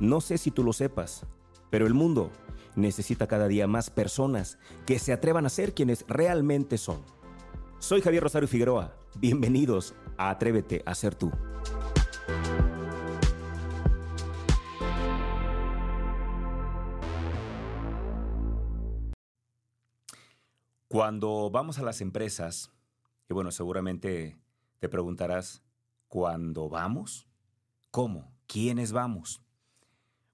No sé si tú lo sepas, pero el mundo necesita cada día más personas que se atrevan a ser quienes realmente son. Soy Javier Rosario Figueroa. Bienvenidos a Atrévete a ser tú. Cuando vamos a las empresas, y bueno, seguramente te preguntarás, ¿cuándo vamos? ¿Cómo? ¿Quiénes vamos?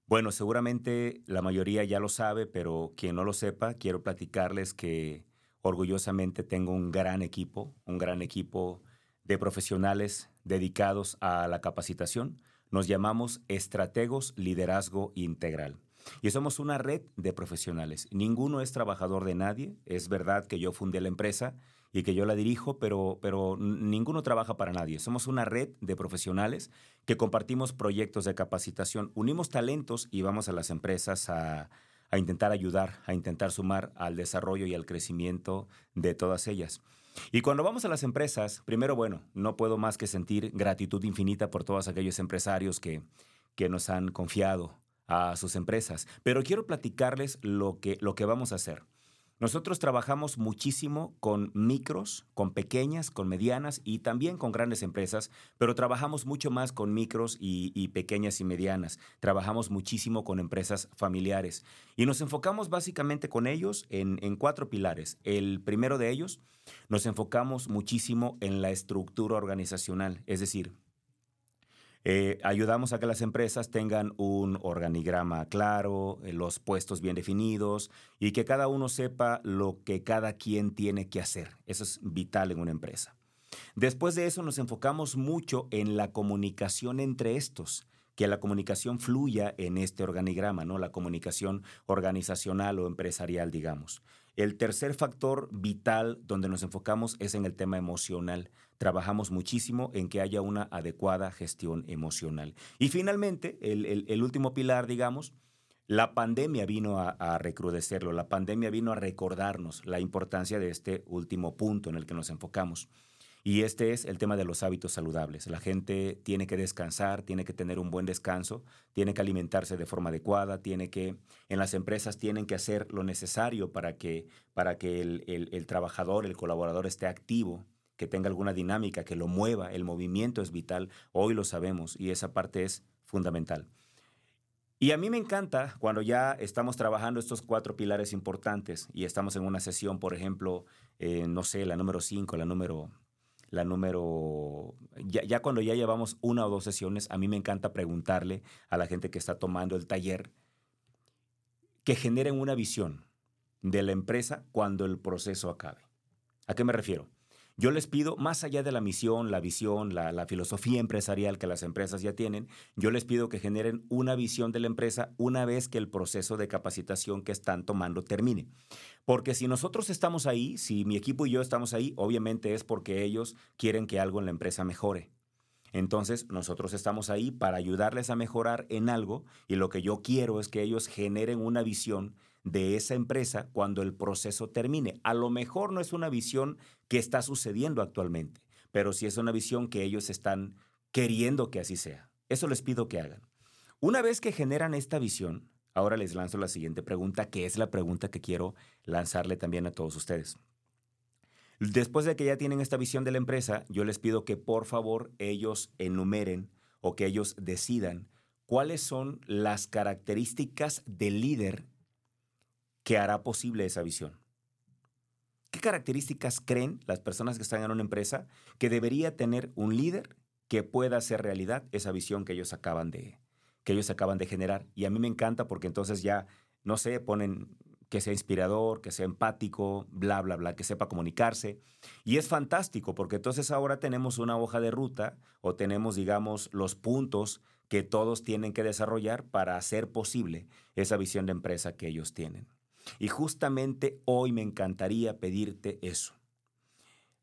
Bueno, seguramente la mayoría ya lo sabe, pero quien no lo sepa, quiero platicarles que orgullosamente tengo un gran equipo, un gran equipo de profesionales dedicados a la capacitación. Nos llamamos Estrategos Liderazgo Integral. Y somos una red de profesionales. Ninguno es trabajador de nadie. Es verdad que yo fundé la empresa y que yo la dirijo, pero, pero ninguno trabaja para nadie. Somos una red de profesionales que compartimos proyectos de capacitación, unimos talentos y vamos a las empresas a, a intentar ayudar, a intentar sumar al desarrollo y al crecimiento de todas ellas. Y cuando vamos a las empresas, primero, bueno, no puedo más que sentir gratitud infinita por todos aquellos empresarios que, que nos han confiado a sus empresas. Pero quiero platicarles lo que, lo que vamos a hacer. Nosotros trabajamos muchísimo con micros, con pequeñas, con medianas y también con grandes empresas, pero trabajamos mucho más con micros y, pequeñas y medianas. Trabajamos muchísimo con empresas familiares y nos enfocamos básicamente con ellos en, en cuatro pilares. El primero de ellos, nos enfocamos muchísimo en la estructura organizacional, es decir, eh, ayudamos a que las empresas tengan un organigrama claro, eh, los puestos bien definidos y que cada uno sepa lo que cada quien tiene que hacer. Eso es vital en una empresa. Después de eso nos enfocamos mucho en la comunicación entre estos que la comunicación fluya en este organigrama, ¿no? La comunicación organizacional o empresarial, digamos. El tercer factor vital donde nos enfocamos es en el tema emocional. Trabajamos muchísimo en que haya una adecuada gestión emocional. Y finalmente, el, último pilar, digamos, la pandemia vino a, recrudecerlo, la pandemia vino a recordarnos la importancia de este último punto en el que nos enfocamos. Y este es el tema de los hábitos saludables. La gente tiene que descansar, tiene que tener un buen descanso, tiene que alimentarse de forma adecuada, tiene que, en las empresas tienen que hacer lo necesario para que, para que el, trabajador, el colaborador esté activo, que tenga alguna dinámica, que lo mueva. El movimiento es vital, hoy lo sabemos y esa parte es fundamental. Y a mí me encanta cuando ya estamos trabajando estos cuatro pilares importantes y estamos en una sesión, por ejemplo, eh, no sé, la número 5, la número la número, ya, cuando ya llevamos una o dos sesiones, a mí me encanta preguntarle a la gente que está tomando el taller que generen una visión de la empresa cuando el proceso acabe. ¿A qué me refiero? Yo les pido, más allá de la misión, la visión, la, filosofía empresarial que las empresas ya tienen, yo les pido que generen una visión de la empresa una vez que el proceso de capacitación que están tomando termine. Porque si nosotros estamos ahí, si mi equipo y yo estamos ahí, obviamente es porque ellos quieren que algo en la empresa mejore. Entonces, nosotros estamos ahí para ayudarles a mejorar en algo y lo que yo quiero es que ellos generen una visión de esa empresa cuando el proceso termine. A lo mejor no es una visión que está sucediendo actualmente, pero sí es una visión que ellos están queriendo que así sea. Eso les pido que hagan. Una vez que generan esta visión, ahora les lanzo la siguiente pregunta, que es la pregunta que quiero lanzarle también a todos ustedes. Después de que ya tienen esta visión de la empresa, yo les pido que por favor ellos enumeren o que ellos decidan cuáles son las características del líder que hará posible esa visión. ¿Qué características creen las personas que están en una empresa que debería tener un líder que pueda hacer realidad esa visión que ellos acaban de, que ellos acaban de generar? Y a mí me encanta porque entonces ya, no sé, ponen que sea inspirador, que sea empático, bla, bla, bla, que sepa comunicarse. Y es fantástico porque entonces ahora tenemos una hoja de ruta o tenemos, digamos, los puntos que todos tienen que desarrollar para hacer posible esa visión de empresa que ellos tienen. Y justamente hoy me encantaría pedirte eso.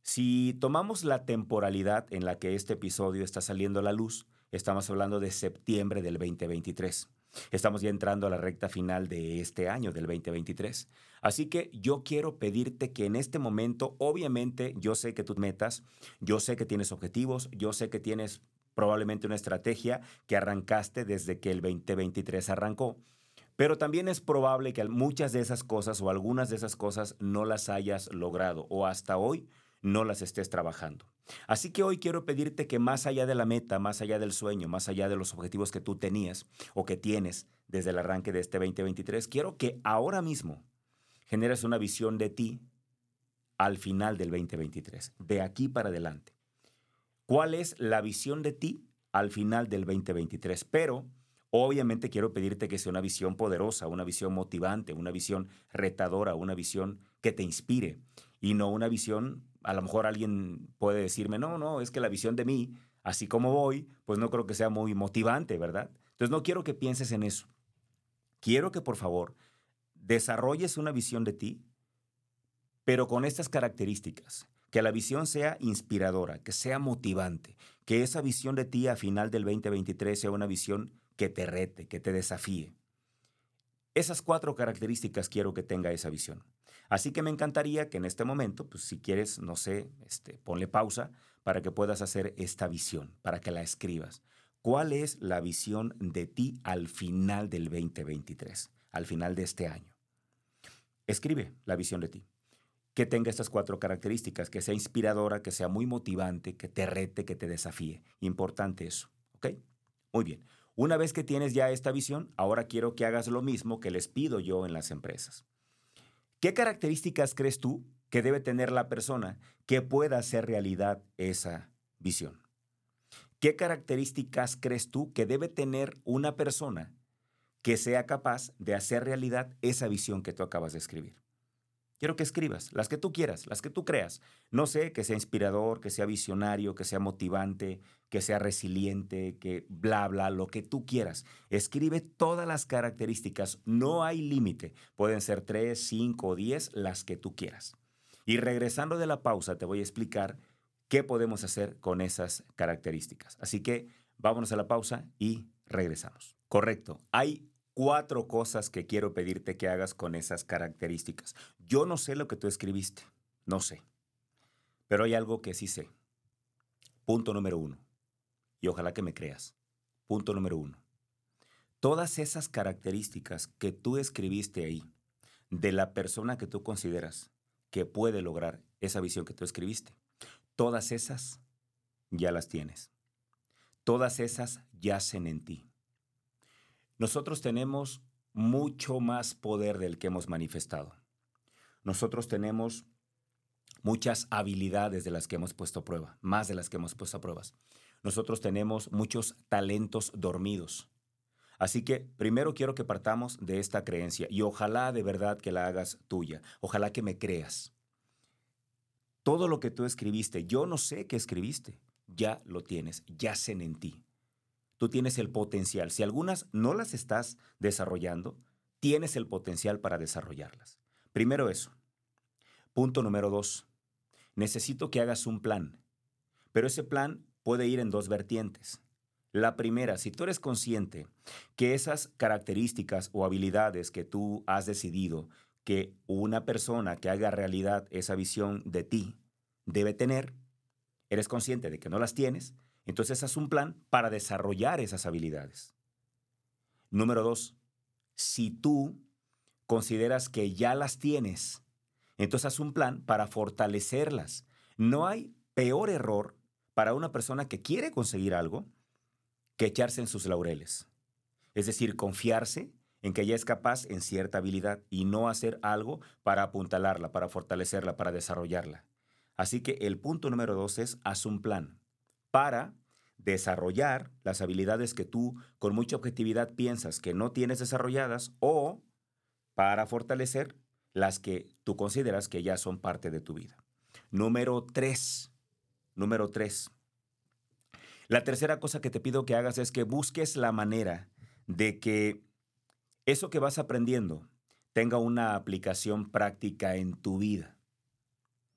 Si tomamos la temporalidad en la que este episodio está saliendo a la luz, estamos hablando de septiembre del 2023. Estamos ya entrando a la recta final de este año, del 2023. Así que yo quiero pedirte que en este momento, obviamente, yo sé que tus metas, yo sé que tienes objetivos, yo sé que tienes probablemente una estrategia que arrancaste desde que el 2023 arrancó. Pero también es probable que muchas de esas cosas o algunas de esas cosas no las hayas logrado o hasta hoy no las estés trabajando. Así que hoy quiero pedirte que más allá de la meta, más allá del sueño, más allá de los objetivos que tú tenías o que tienes desde el arranque de este 2023, quiero que ahora mismo generes una visión de ti al final del 2023, de aquí para adelante. ¿Cuál es la visión de ti al final del 2023? Pero obviamente quiero pedirte que sea una visión poderosa, una visión motivante, una visión retadora, una visión que te inspire y no una visión, a lo mejor alguien puede decirme, no, no, es que la visión de mí, así como voy, pues no creo que sea muy motivante, ¿verdad? Entonces no quiero que pienses en eso. Quiero que por favor desarrolles una visión de ti, pero con estas características. Que la visión sea inspiradora, que sea motivante, que esa visión de ti a final del 2023 sea una visión que te rete, que te desafíe. Esas cuatro características quiero que tenga esa visión. Así que me encantaría que en este momento, pues si quieres, no sé, este, ponle pausa para que puedas hacer esta visión, para que la escribas. ¿Cuál es la visión de ti al final del 2023, al final de este año? Escribe la visión de ti. Que tenga estas cuatro características, que sea inspiradora, que sea muy motivante, que te rete, que te desafíe. Importante eso, ¿ok? Muy bien. Una vez que tienes ya esta visión, ahora quiero que hagas lo mismo que les pido yo en las empresas. ¿Qué características crees tú que debe tener la persona que pueda hacer realidad esa visión? ¿Qué características crees tú que debe tener una persona que sea capaz de hacer realidad esa visión que tú acabas de escribir? Quiero que escribas las que tú quieras, las que tú creas. No sé, que sea inspirador, que sea visionario, que sea motivante, que sea resiliente, que bla, bla, lo que tú quieras. Escribe todas las características. No hay límite. Pueden ser tres, cinco o diez, las que tú quieras. Y regresando de la pausa, te voy a explicar qué podemos hacer con esas características. Así que vámonos a la pausa y regresamos. Correcto. Hay cuatro cosas que quiero pedirte que hagas con esas características. Yo no sé lo que tú escribiste, no sé, pero hay algo que sí sé. Punto número uno, y ojalá que me creas. Punto número uno. Todas esas características que tú escribiste ahí, de la persona que tú consideras que puede lograr esa visión que tú escribiste, todas esas ya las tienes. Todas esas yacen en ti nosotros tenemos mucho más poder del que hemos manifestado. Nosotros tenemos muchas habilidades de las que hemos puesto a prueba, más de las que hemos puesto a pruebas. Nosotros tenemos muchos talentos dormidos. Así que primero quiero que partamos de esta creencia y ojalá de verdad que la hagas tuya, ojalá que me creas. Todo lo que tú escribiste, yo no sé qué escribiste, ya lo tienes, yacen en ti tú tienes el potencial. Si algunas no las estás desarrollando, tienes el potencial para desarrollarlas. Primero eso. Punto número dos. Necesito que hagas un plan. Pero ese plan puede ir en dos vertientes. La primera, si tú eres consciente que esas características o habilidades que tú has decidido que una persona que haga realidad esa visión de ti debe tener, eres consciente de que no las tienes, entonces haz un plan para desarrollar esas habilidades. Número dos, si tú consideras que ya las tienes, entonces haz un plan para fortalecerlas. No hay peor error para una persona que quiere conseguir algo que echarse en sus laureles. Es decir, confiarse en que ella es capaz en cierta habilidad y no hacer algo para apuntalarla, para fortalecerla, para desarrollarla. Así que el punto número dos es haz un plan para desarrollar las habilidades que tú con mucha objetividad piensas que no tienes desarrolladas o para fortalecer las que tú consideras que ya son parte de tu vida. Número tres. Número tres. La tercera cosa que te pido que hagas es que busques la manera de que eso que vas aprendiendo tenga una aplicación práctica en tu vida.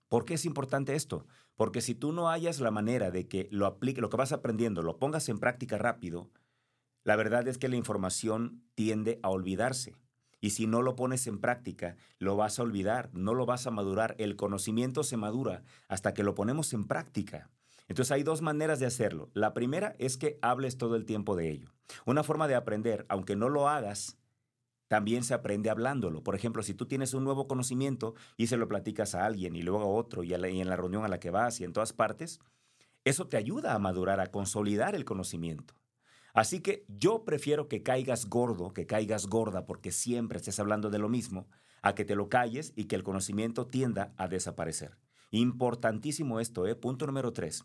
¿Por qué es importante esto? Porque si tú no hayas la manera de que lo aplique, lo que vas aprendiendo, lo pongas en práctica rápido, la verdad es que la información tiende a olvidarse. Y si no lo pones en práctica, lo vas a olvidar, no lo vas a madurar. El conocimiento se madura hasta que lo ponemos en práctica. Entonces hay dos maneras de hacerlo. La primera es que hables todo el tiempo de ello. Una forma de aprender, aunque no lo hagas, también se aprende hablándolo. Por ejemplo, si tú tienes un nuevo conocimiento y se lo platicas a alguien y luego a otro y, en la reunión a la que vas y en todas partes, eso te ayuda a madurar, a consolidar el conocimiento. Así que yo prefiero que caigas gordo, que caigas gorda, porque siempre estés hablando de lo mismo, a que te lo calles y que el conocimiento tienda a desaparecer. Importantísimo esto, ¿eh? Punto número tres.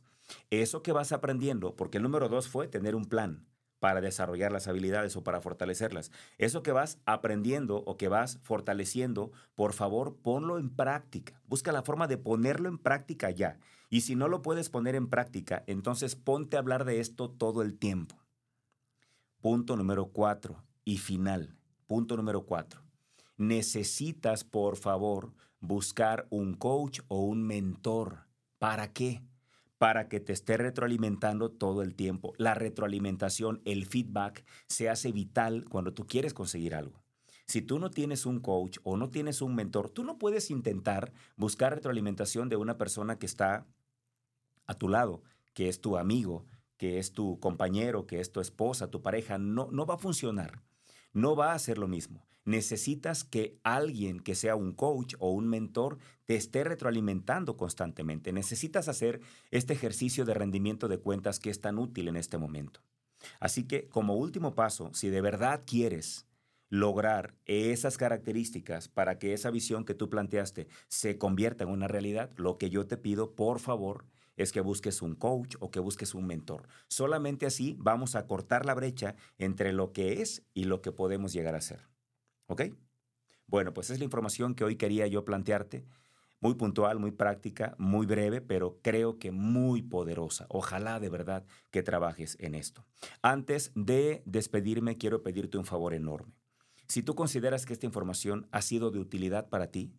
Eso que vas aprendiendo, porque el número dos fue tener un plan para desarrollar las habilidades o para fortalecerlas. Eso que vas aprendiendo o que vas fortaleciendo, por favor, ponlo en práctica. Busca la forma de ponerlo en práctica ya. Y si no lo puedes poner en práctica, entonces ponte a hablar de esto todo el tiempo. Punto número cuatro y final. Punto número cuatro. Necesitas, por favor, buscar un coach o un mentor. ¿Para qué? Para que te esté retroalimentando todo el tiempo. La retroalimentación, el feedback, se hace vital cuando tú quieres conseguir algo. Si tú no tienes un coach o no tienes un mentor, tú no puedes intentar buscar retroalimentación de una persona que está a tu lado, que es tu amigo, que es tu compañero, que es tu esposa, tu pareja. No, no va a funcionar. No va a ser lo mismo necesitas que alguien que sea un coach o un mentor te esté retroalimentando constantemente. Necesitas hacer este ejercicio de rendimiento de cuentas que es tan útil en este momento. Así que como último paso, si de verdad quieres lograr esas características para que esa visión que tú planteaste se convierta en una realidad, lo que yo te pido, por favor, es que busques un coach o que busques un mentor. Solamente así vamos a cortar la brecha entre lo que es y lo que podemos llegar a ser. ¿Ok? Bueno, pues es la información que hoy quería yo plantearte. Muy puntual, muy práctica, muy breve, pero creo que muy poderosa. Ojalá de verdad que trabajes en esto. Antes de despedirme, quiero pedirte un favor enorme. Si tú consideras que esta información ha sido de utilidad para ti,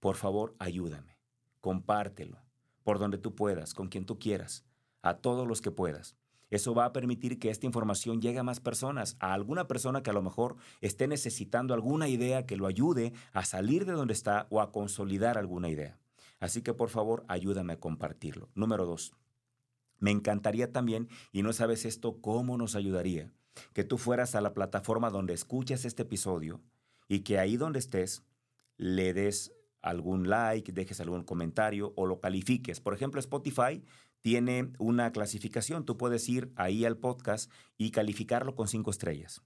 por favor ayúdame. Compártelo por donde tú puedas, con quien tú quieras, a todos los que puedas. Eso va a permitir que esta información llegue a más personas, a alguna persona que a lo mejor esté necesitando alguna idea que lo ayude a salir de donde está o a consolidar alguna idea. Así que por favor, ayúdame a compartirlo. Número dos, me encantaría también, y no sabes esto, cómo nos ayudaría, que tú fueras a la plataforma donde escuches este episodio y que ahí donde estés le des algún like, dejes algún comentario o lo califiques. Por ejemplo, Spotify tiene una clasificación. Tú puedes ir ahí al podcast y calificarlo con cinco estrellas.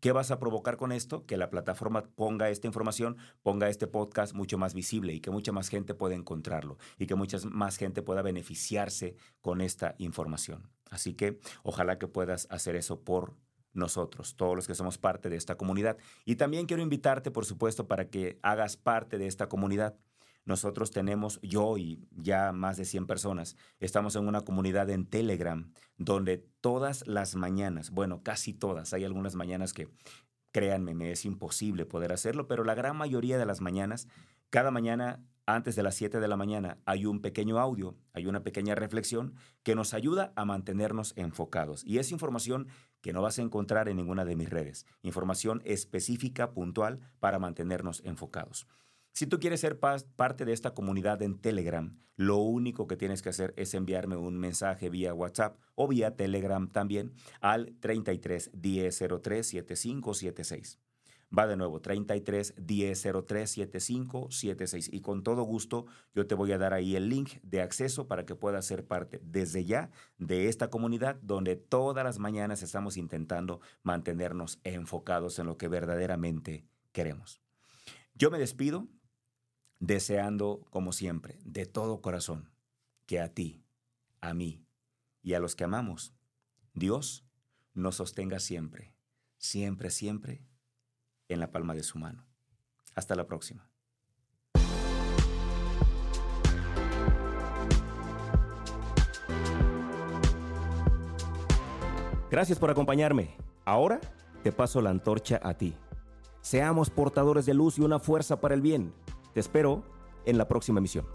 ¿Qué vas a provocar con esto? Que la plataforma ponga esta información, ponga este podcast mucho más visible y que mucha más gente pueda encontrarlo y que mucha más gente pueda beneficiarse con esta información. Así que ojalá que puedas hacer eso por nosotros, todos los que somos parte de esta comunidad. Y también quiero invitarte, por supuesto, para que hagas parte de esta comunidad. Nosotros tenemos, yo y ya más de 100 personas, estamos en una comunidad en Telegram donde todas las mañanas, bueno, casi todas, hay algunas mañanas que, créanme, me es imposible poder hacerlo, pero la gran mayoría de las mañanas, cada mañana antes de las 7 de la mañana hay un pequeño audio, hay una pequeña reflexión que nos ayuda a mantenernos enfocados. Y es información que no vas a encontrar en ninguna de mis redes, información específica, puntual, para mantenernos enfocados. Si tú quieres ser parte de esta comunidad en Telegram, lo único que tienes que hacer es enviarme un mensaje vía WhatsApp o vía Telegram también al 33 1003 7576. Va de nuevo, 33 1003 7576. Y con todo gusto, yo te voy a dar ahí el link de acceso para que puedas ser parte desde ya de esta comunidad donde todas las mañanas estamos intentando mantenernos enfocados en lo que verdaderamente queremos. Yo me despido deseando, como siempre, de todo corazón, que a ti, a mí y a los que amamos, Dios nos sostenga siempre, siempre, siempre en la palma de su mano. Hasta la próxima. Gracias por acompañarme. Ahora te paso la antorcha a ti. Seamos portadores de luz y una fuerza para el bien. Te espero en la próxima emisión.